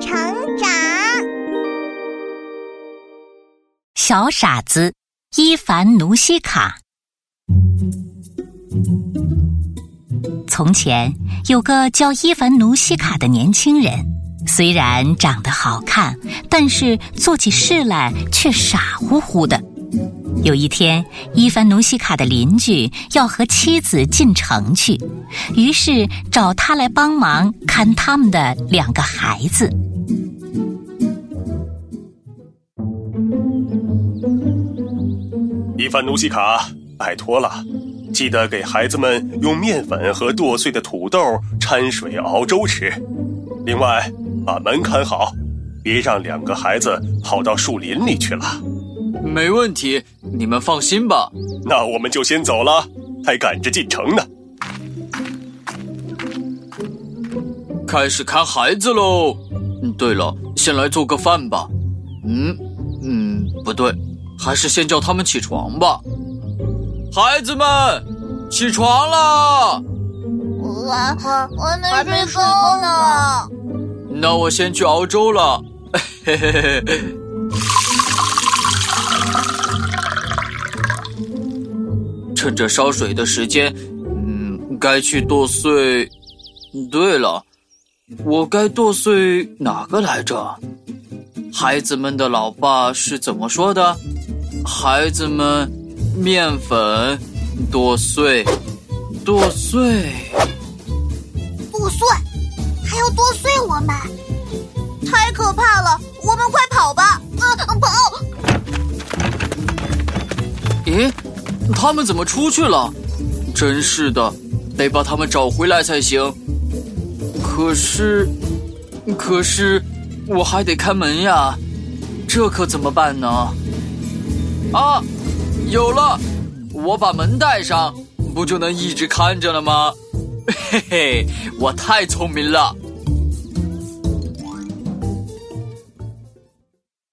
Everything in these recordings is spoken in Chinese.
成长。小傻子伊凡努西卡。从前有个叫伊凡努西卡的年轻人，虽然长得好看，但是做起事来却傻乎乎的。有一天，伊凡努西卡的邻居要和妻子进城去，于是找他来帮忙看他们的两个孩子。伊凡努西卡，拜托了，记得给孩子们用面粉和剁碎的土豆掺水熬粥吃。另外，把门看好，别让两个孩子跑到树林里去了。没问题，你们放心吧。那我们就先走了，还赶着进城呢。开始看孩子喽。嗯，对了，先来做个饭吧。嗯嗯，不对，还是先叫他们起床吧。孩子们，起床了。我我还没睡够呢。那我先去熬粥了。嘿嘿嘿嘿。趁着烧水的时间，嗯，该去剁碎。对了，我该剁碎哪个来着？孩子们的老爸是怎么说的？孩子们，面粉剁碎，剁碎，剁碎，还要剁碎我们，太可怕了！我们快跑吧！啊，跑！咦？他们怎么出去了？真是的，得把他们找回来才行。可是，可是我还得开门呀，这可怎么办呢？啊，有了，我把门带上，不就能一直看着了吗？嘿嘿，我太聪明了。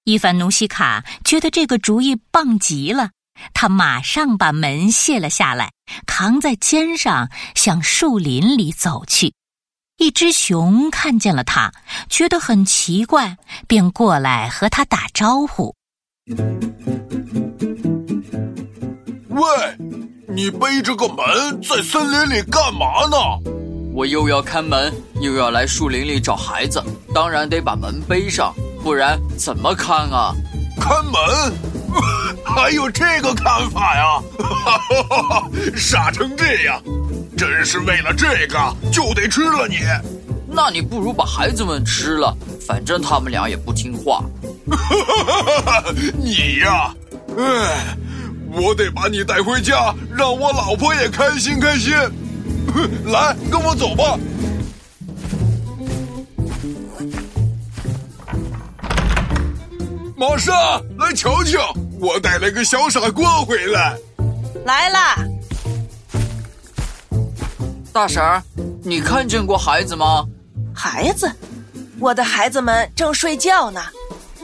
伊凡努西卡觉得这个主意棒极了。他马上把门卸了下来，扛在肩上，向树林里走去。一只熊看见了他，觉得很奇怪，便过来和他打招呼：“喂，你背着个门在森林里干嘛呢？”“我又要看门，又要来树林里找孩子，当然得把门背上，不然怎么看啊？”“看门。”还有这个看法呀！傻成这样，真是为了这个就得吃了你。那你不如把孩子们吃了，反正他们俩也不听话。你呀，哎，我得把你带回家，让我老婆也开心开心。来，跟我走吧。玛莎来瞧瞧，我带了个小傻瓜回来。来啦，大婶儿，你看见过孩子吗？孩子，我的孩子们正睡觉呢。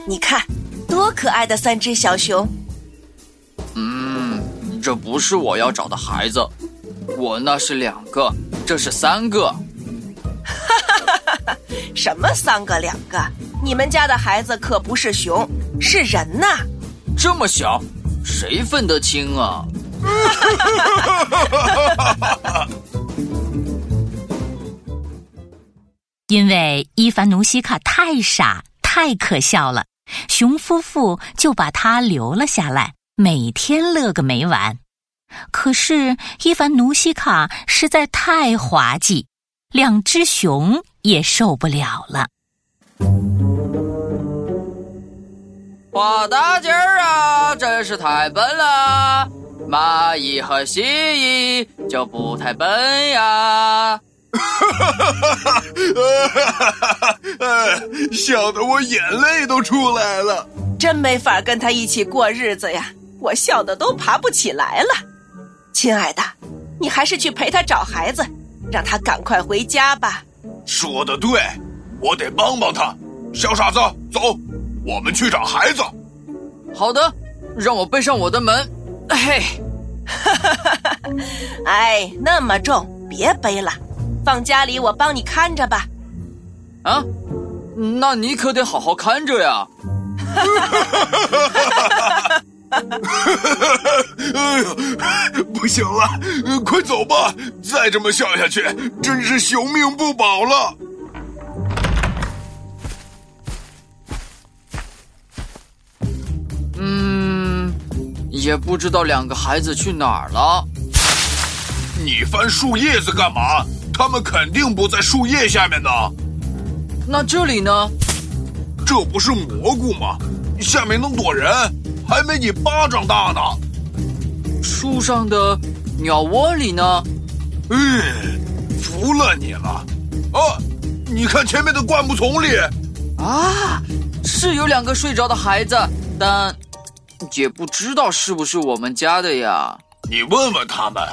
你看，多可爱的三只小熊。嗯，这不是我要找的孩子，我那是两个，这是三个。哈哈哈哈哈！什么三个两个？你们家的孩子可不是熊。是人呐，这么小，谁分得清啊？因为伊凡努西卡太傻，太可笑了，熊夫妇就把他留了下来，每天乐个没完。可是伊凡努西卡实在太滑稽，两只熊也受不了了。花大劲儿啊，真是太笨了！蚂蚁和蜥蜴就不太笨呀！哈哈哈哈哈！笑得我眼泪都出来了。真没法跟他一起过日子呀，我笑得都爬不起来了。亲爱的，你还是去陪他找孩子，让他赶快回家吧。说的对，我得帮帮他。小傻子，走。我们去找孩子。好的，让我背上我的门。嘿，哎，那么重，别背了，放家里我帮你看着吧。啊，那你可得好好看着呀。哎呦，不行了，快走吧！再这么笑下去，真是熊命不保了。嗯，也不知道两个孩子去哪儿了。你翻树叶子干嘛？他们肯定不在树叶下面呢。那这里呢？这不是蘑菇吗？下面能躲人，还没你巴掌大呢。树上的鸟窝里呢？嗯，服了你了。啊，你看前面的灌木丛里。啊，是有两个睡着的孩子，但也不知道是不是我们家的呀。你问问他们。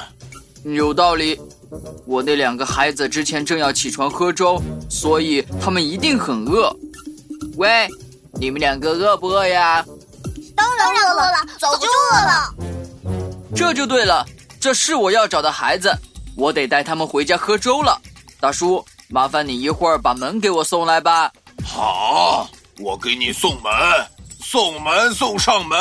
有道理，我那两个孩子之前正要起床喝粥，所以他们一定很饿。喂，你们两个饿不饿呀？当然饿了，早就饿了。这就对了，这是我要找的孩子，我得带他们回家喝粥了。大叔，麻烦你一会儿把门给我送来吧。好，我给你送门，送门送上门。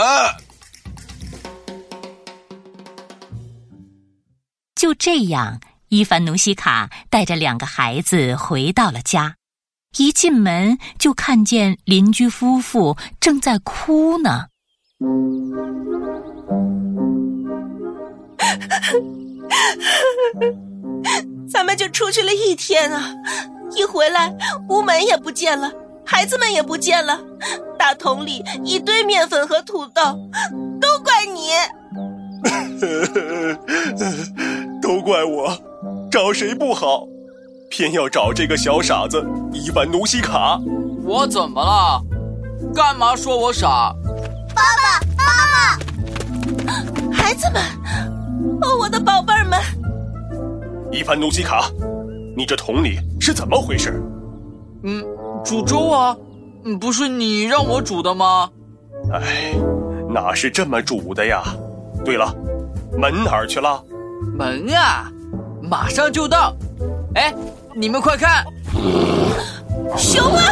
就这样，伊凡努西卡带着两个孩子回到了家。一进门就看见邻居夫妇正在哭呢。咱们就出去了一天啊，一回来屋门也不见了，孩子们也不见了，大桶里一堆面粉和土豆，都怪你。都怪我，找谁不好，偏要找这个小傻子伊凡努西卡。我怎么了？干嘛说我傻？爸爸妈妈，孩子们，哦，我的宝贝儿们！伊凡努西卡，你这桶里是怎么回事？嗯，煮粥啊，不是你让我煮的吗？哎，哪是这么煮的呀？对了，门哪儿去了？门啊，马上就到！哎，你们快看，熊啊！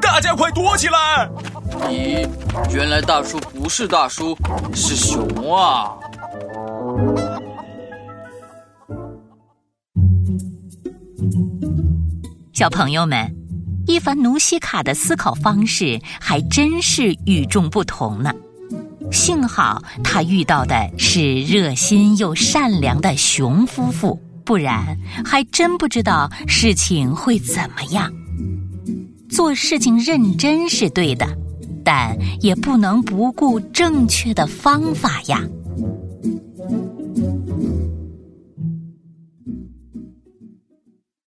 大家快躲起来！咦，原来大叔不是大叔，是熊啊！小朋友们，伊凡努西卡的思考方式还真是与众不同呢。幸好他遇到的是热心又善良的熊夫妇，不然还真不知道事情会怎么样。做事情认真是对的，但也不能不顾正确的方法呀。